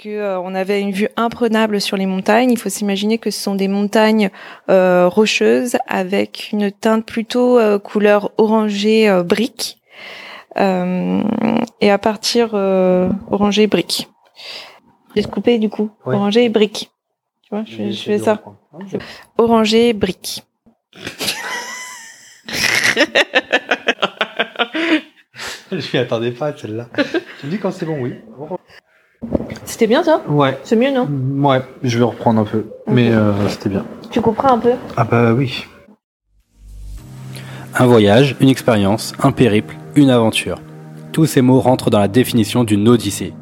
que on avait une vue imprenable sur les montagnes. Il faut s'imaginer que ce sont des montagnes rocheuses avec une teinte plutôt couleur orangé brique. et à partir orangé brique. Je vais couper du coup. Orangé brique. Tu vois, je, je fais ça. Orangé brique. je m'y attendais pas celle-là. tu me dis quand c'est bon, oui. C'était bien ça? Ouais. C'est mieux, non? Ouais, je vais reprendre un peu. Mais euh, c'était bien. Tu couperas un peu? Ah bah oui. Un voyage, une expérience, un périple, une aventure. Tous ces mots rentrent dans la définition d'une odyssée.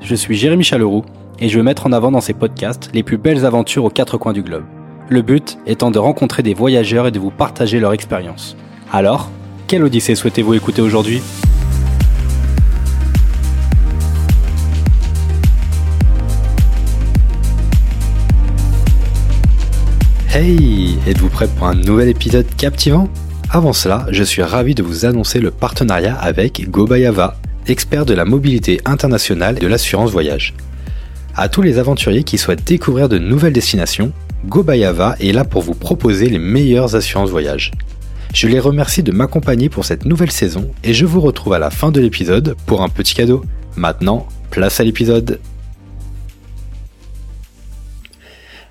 Je suis Jérémy Chaleroux et je veux mettre en avant dans ces podcasts les plus belles aventures aux quatre coins du globe. Le but étant de rencontrer des voyageurs et de vous partager leur expérience. Alors, quelle odyssée souhaitez-vous écouter aujourd'hui? Hey Êtes-vous prêt pour un nouvel épisode captivant? Avant cela, je suis ravi de vous annoncer le partenariat avec Gobayava, expert de la mobilité internationale et de l'assurance voyage. À tous les aventuriers qui souhaitent découvrir de nouvelles destinations, Gobayava est là pour vous proposer les meilleures assurances voyage. Je les remercie de m'accompagner pour cette nouvelle saison et je vous retrouve à la fin de l'épisode pour un petit cadeau. Maintenant, place à l'épisode.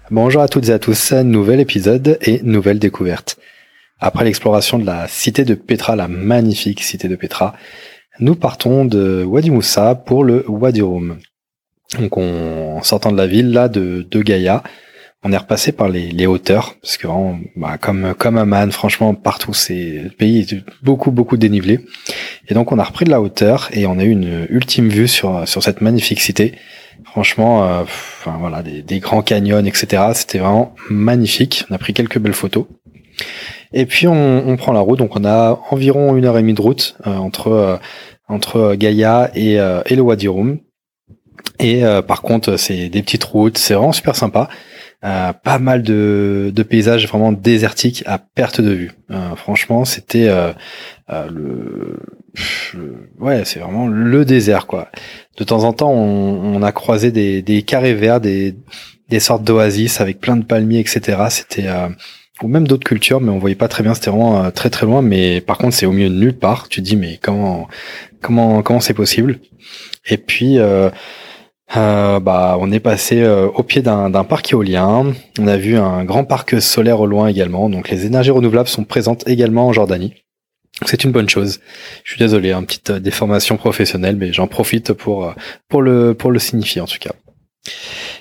Bonjour à toutes et à tous, nouvel épisode et nouvelle découverte. Après l'exploration de la cité de Petra, la magnifique cité de Petra, nous partons de Wadi Moussa pour le Wadi Rum. Donc en sortant de la ville là de, de Gaïa, on est repassé par les, les hauteurs parce que bah, comme comme Amman, franchement partout c'est le pays est beaucoup beaucoup dénivelé et donc on a repris de la hauteur et on a eu une ultime vue sur sur cette magnifique cité. Franchement, euh, voilà des, des grands canyons etc. C'était vraiment magnifique. On a pris quelques belles photos. Et puis on, on, prend la route, donc on a environ une heure et demie de route euh, entre euh, entre Gaïa et, euh, et le Wadi Rum. Et euh, par contre, c'est des petites routes, c'est vraiment super sympa. Euh, pas mal de, de, paysages vraiment désertiques à perte de vue. Euh, franchement, c'était euh, euh le, le, ouais, c'est vraiment le désert quoi. De temps en temps, on, on a croisé des, des, carrés verts, des, des sortes d'oasis avec plein de palmiers, etc. C'était euh, ou même d'autres cultures, mais on voyait pas très bien. C'était vraiment très très loin. Mais par contre, c'est au milieu de nulle part. Tu te dis mais comment comment comment c'est possible? Et puis euh, bah, on est passé euh, au pied d'un parc éolien. On a vu un grand parc solaire au loin également. Donc les énergies renouvelables sont présentes également en Jordanie. C'est une bonne chose. Je suis désolé, une petite euh, déformation professionnelle, mais j'en profite pour euh, pour le pour le signifier en tout cas.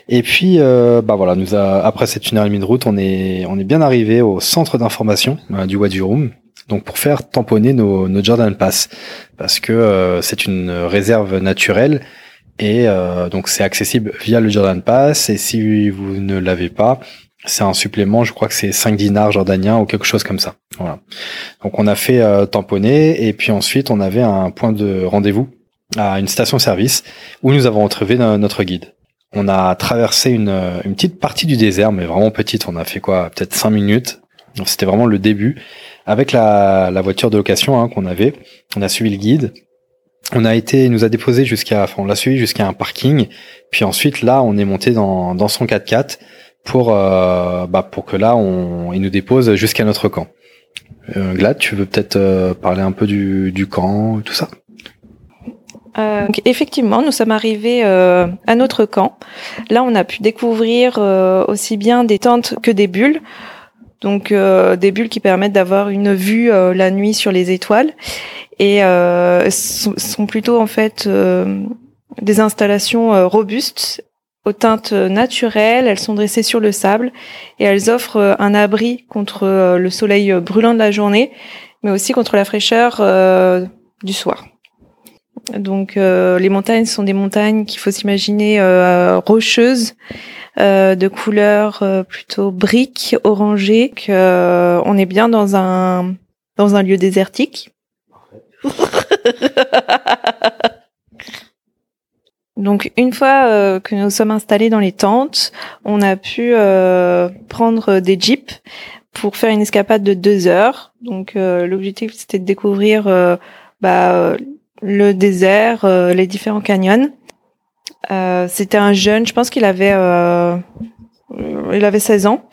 Et puis, euh, bah voilà, nous a, après cette une heure et demie de route, on est on est bien arrivé au centre d'information du Wadi Rum. Donc pour faire tamponner nos, nos Jordan Pass, parce que c'est une réserve naturelle et euh, donc c'est accessible via le Jordan Pass. Et si vous ne l'avez pas, c'est un supplément, je crois que c'est 5 dinars jordaniens ou quelque chose comme ça. Voilà. Donc on a fait euh, tamponner et puis ensuite on avait un point de rendez-vous à une station-service où nous avons retrouvé notre guide. On a traversé une, une petite partie du désert, mais vraiment petite. On a fait quoi? Peut-être 5 minutes. Donc c'était vraiment le début. Avec la, la voiture de location hein, qu'on avait, on a suivi le guide on a été, nous a déposé jusqu'à, enfin, on l'a suivi jusqu'à un parking. Puis ensuite, là, on est monté dans, dans son 4x4 pour, euh, bah, pour que là, on, il nous dépose jusqu'à notre camp. Euh, Glad, tu veux peut-être euh, parler un peu du, du camp, tout ça? Euh, effectivement, nous sommes arrivés euh, à notre camp. Là, on a pu découvrir euh, aussi bien des tentes que des bulles. Donc euh, des bulles qui permettent d'avoir une vue euh, la nuit sur les étoiles et euh, sont plutôt en fait euh, des installations euh, robustes aux teintes naturelles. Elles sont dressées sur le sable et elles offrent un abri contre le soleil brûlant de la journée, mais aussi contre la fraîcheur du soir. Donc les montagnes sont des montagnes qu'il faut s'imaginer rocheuses, de couleur plutôt brique, orangée. On est bien dans un dans un lieu désertique. Donc une fois euh, que nous sommes installés dans les tentes, on a pu euh, prendre des jeeps pour faire une escapade de deux heures. Donc euh, l'objectif c'était de découvrir bah, le désert, les différents canyons. Euh, c'était un jeune, je pense qu'il avait, euh, il avait 16 ans.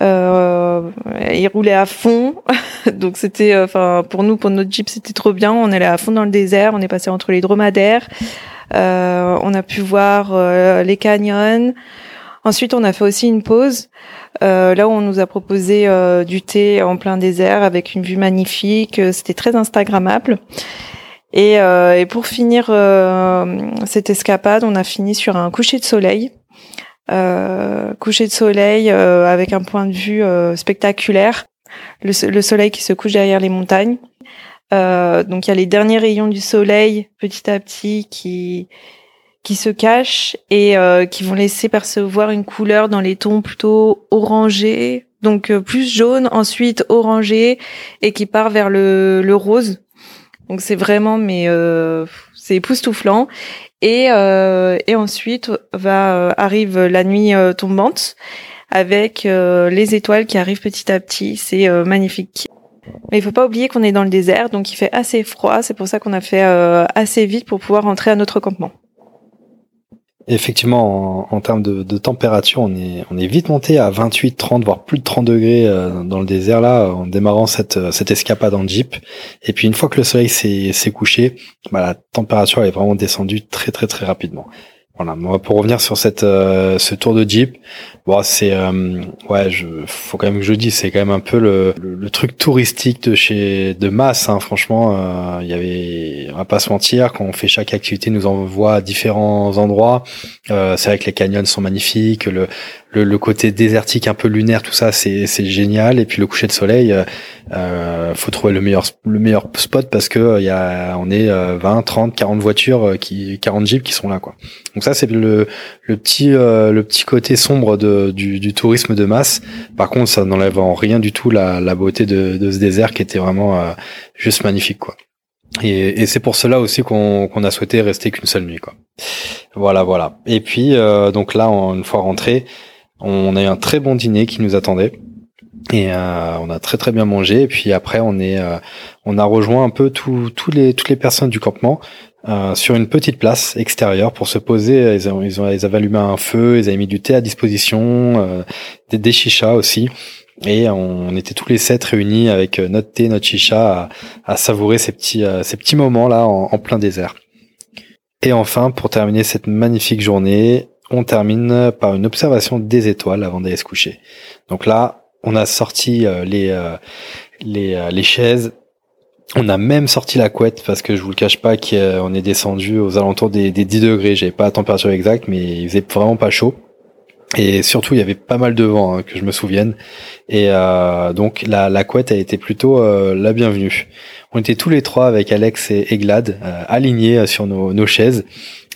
Euh, il roulait à fond, donc c'était, enfin pour nous, pour notre jeep, c'était trop bien. On allait à fond dans le désert, on est passé entre les dromadaires, on a pu voir les canyons. Ensuite, on a fait aussi une pause euh, là où on nous a proposé euh, du thé en plein désert avec une vue magnifique. C'était très instagrammable. Et, euh, et pour finir cette escapade, on a fini sur un coucher de soleil. Coucher de soleil avec un point de vue spectaculaire. Le, le, soleil qui se couche derrière les montagnes. donc il y a les derniers rayons du soleil petit à petit qui qui se cachent et euh, qui vont laisser percevoir une couleur dans les tons plutôt orangés, donc euh, plus jaune, ensuite orangé et qui part vers le, le rose. Donc c'est vraiment mais euh, c'est époustouflant et et ensuite va arrive la nuit tombante avec les étoiles qui arrivent petit à petit, c'est magnifique. Mais il faut pas oublier qu'on est dans le désert, donc il fait assez froid. C'est pour ça qu'on a fait assez vite pour pouvoir rentrer à notre campement. Effectivement, en, termes de, température, on est, vite monté à 28, 30, voire plus de 30 degrés euh, dans le désert là, en démarrant cette, euh, cette escapade en jeep. Et puis une fois que le soleil s'est couché, bah, la température est vraiment descendue très très très rapidement. Voilà, pour revenir sur cette euh, ce tour de Jeep, bon, c'est euh, ouais, je faut quand même que je dise, c'est quand même un peu le, le, truc touristique de chez de masse. Hein, franchement, il y avait, on va pas se mentir, quand on fait chaque activité, nous envoie à différents endroits. c'est vrai que les canyons sont magnifiques, le le, le, côté désertique, un peu lunaire, tout ça, c'est c'est génial. Et puis le coucher de soleil, euh, euh faut trouver le meilleur le meilleur spot parce que il y a on est 20, 30, 40 voitures euh, qui 40 jeeps qui sont là quoi. Ça c'est le le petit euh, le petit côté sombre de du, du tourisme de masse. Par contre, ça n'enlève en rien du tout la la beauté de de ce désert qui était vraiment juste magnifique quoi. Et, et c'est pour cela aussi qu'on a souhaité rester qu'une seule nuit quoi. Voilà voilà. Et puis donc là une fois rentré on a eu un très bon dîner qui nous attendait. Et euh, on a très très bien mangé. Et puis après, on est, euh, on a rejoint un peu tous les toutes les personnes du campement euh, sur une petite place extérieure pour se poser. Ils, ont, ils, ont, ils avaient allumé un feu, ils avaient mis du thé à disposition, des, des chichas aussi. Et on était tous les sept réunis avec notre thé, notre chicha, à, savourer ces petits ces petits moments là en, en plein désert. Et enfin, pour terminer cette magnifique journée, on termine par une observation des étoiles avant d'aller se coucher. Donc là, on a sorti euh, les, euh, les, euh, les chaises. On a même sorti la couette parce que je vous le cache pas qu'on est descendu aux alentours des, des 10 degrés. J'avais pas la température exacte, mais il faisait vraiment pas chaud. Et surtout, il y avait pas mal de vent, hein, que je me souvienne. Et donc, la, couette a été plutôt la bienvenue. On était tous les trois avec Alex et, Glad alignés sur nos, chaises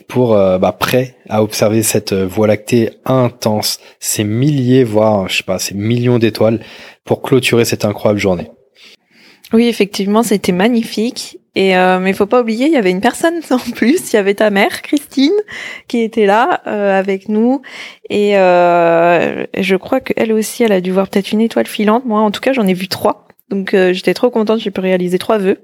pour euh, bah, prêt à observer cette euh, Voie lactée intense, ces milliers, voire je sais pas, ces millions d'étoiles, pour clôturer cette incroyable journée. Oui, effectivement, c'était magnifique. Et euh, mais faut pas oublier, il y avait une personne en plus. Il y avait ta mère, Christine, qui était là euh, avec nous. Et je crois qu'elle aussi, elle a dû voir peut-être une étoile filante. Moi, en tout cas, j'en ai vu trois. Donc j'étais trop contente. J'ai pu réaliser trois vœux.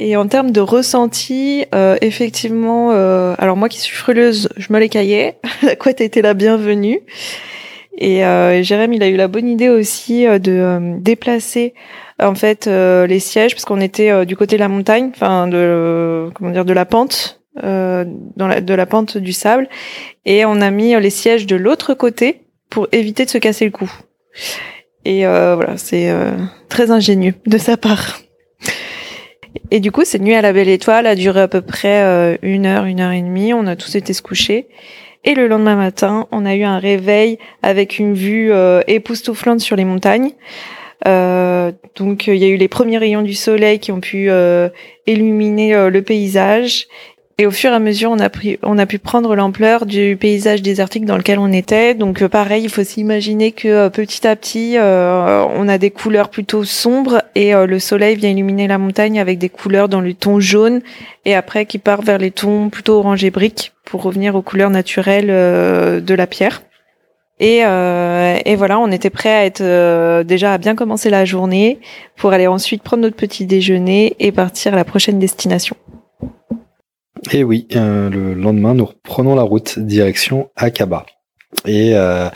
Et en termes de ressenti, euh, effectivement, euh, alors moi qui suis frileuse, je me les caillais. la couette était la bienvenue. Et euh, Jérém, il a eu la bonne idée aussi euh, de euh, déplacer en fait les sièges parce qu'on était du côté de la montagne, enfin de comment dire de la pente, de la pente du sable, et on a mis les sièges de l'autre côté pour éviter de se casser le cou. Et voilà, c'est très ingénieux de sa part. Et du coup, cette nuit à la belle étoile a duré à peu près euh, une heure, une heure et demie. On a tous été se coucher. Et le lendemain matin, on a eu un réveil avec une vue euh, époustouflante sur les montagnes. Euh, donc il y a eu les premiers rayons du soleil qui ont pu euh, illuminer le paysage et au fur et à mesure, on a, pris, on a pu prendre l'ampleur du paysage désertique dans lequel on était. Donc euh, pareil, il faut s'imaginer que euh, petit à petit, euh, on a des couleurs plutôt sombres et le soleil vient illuminer la montagne avec des couleurs dans le ton jaune et après qui part vers les tons plutôt orange et brique pour revenir aux couleurs naturelles de la pierre. Et, et, voilà, on était prêt à être déjà à bien commencer la journée pour aller ensuite prendre notre petit déjeuner et partir à la prochaine destination. Et oui, euh, le lendemain, nous reprenons la route direction Akaba. Et euh,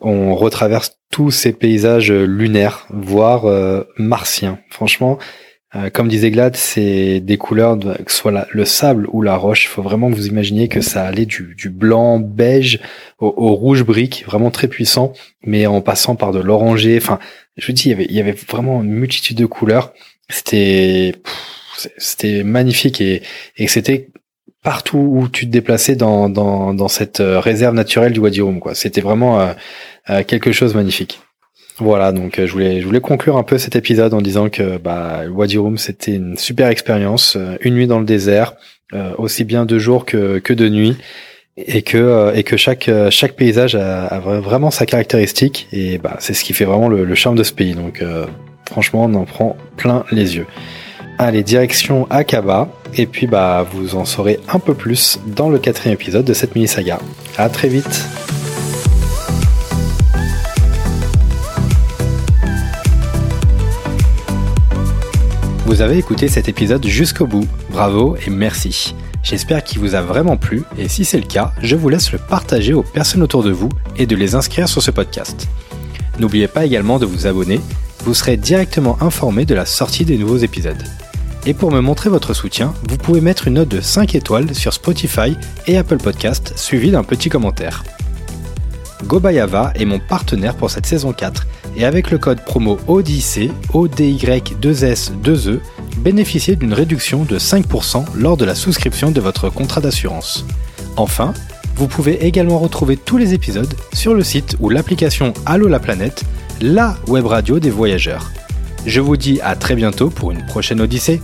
on retraverse tous ces paysages lunaires, voire euh, martiens. Franchement, euh, comme disait Glad, c'est des couleurs, que ce soit le sable ou la roche. Il faut vraiment que vous imaginiez que ça allait du, blanc beige au, rouge brique, vraiment très puissant, mais en passant par de l'oranger. Enfin, je vous dis, il y avait, vraiment une multitude de couleurs. C'était, c'était magnifique et, c'était partout où tu te déplaçais dans, cette euh, réserve naturelle du Wadi Rum. C'était vraiment euh, quelque chose de magnifique. Voilà, donc je voulais, je voulais conclure un peu cet épisode en disant que bah, Wadi Rum, c'était une super expérience, une nuit dans le désert, aussi bien de jour que, que de nuit, et que, et que chaque, chaque paysage a, vraiment sa caractéristique, et bah, c'est ce qui fait vraiment le, charme de ce pays. Donc franchement, on en prend plein les yeux. Allez, direction Akaba, et puis bah vous en saurez un peu plus dans le quatrième épisode de cette mini-saga. À très vite Vous avez écouté cet épisode jusqu'au bout, bravo et merci. J'espère qu'il vous a vraiment plu et si c'est le cas, je vous laisse le partager aux personnes autour de vous et de les inscrire sur ce podcast. N'oubliez pas également de vous abonner, vous serez directement informé de la sortie des nouveaux épisodes. Et pour me montrer votre soutien, vous pouvez mettre une note de 5 étoiles sur Spotify et Apple Podcast suivi d'un petit commentaire. Gobayava est mon partenaire pour cette saison 4 et avec le code promo ODIC, ODY2S2E, bénéficiez d'une réduction de 5% lors de la souscription de votre contrat d'assurance. Enfin, vous pouvez également retrouver tous les épisodes sur le site ou l'application Allo la planète, la web radio des voyageurs. Je vous dis à très bientôt pour une prochaine Odyssée.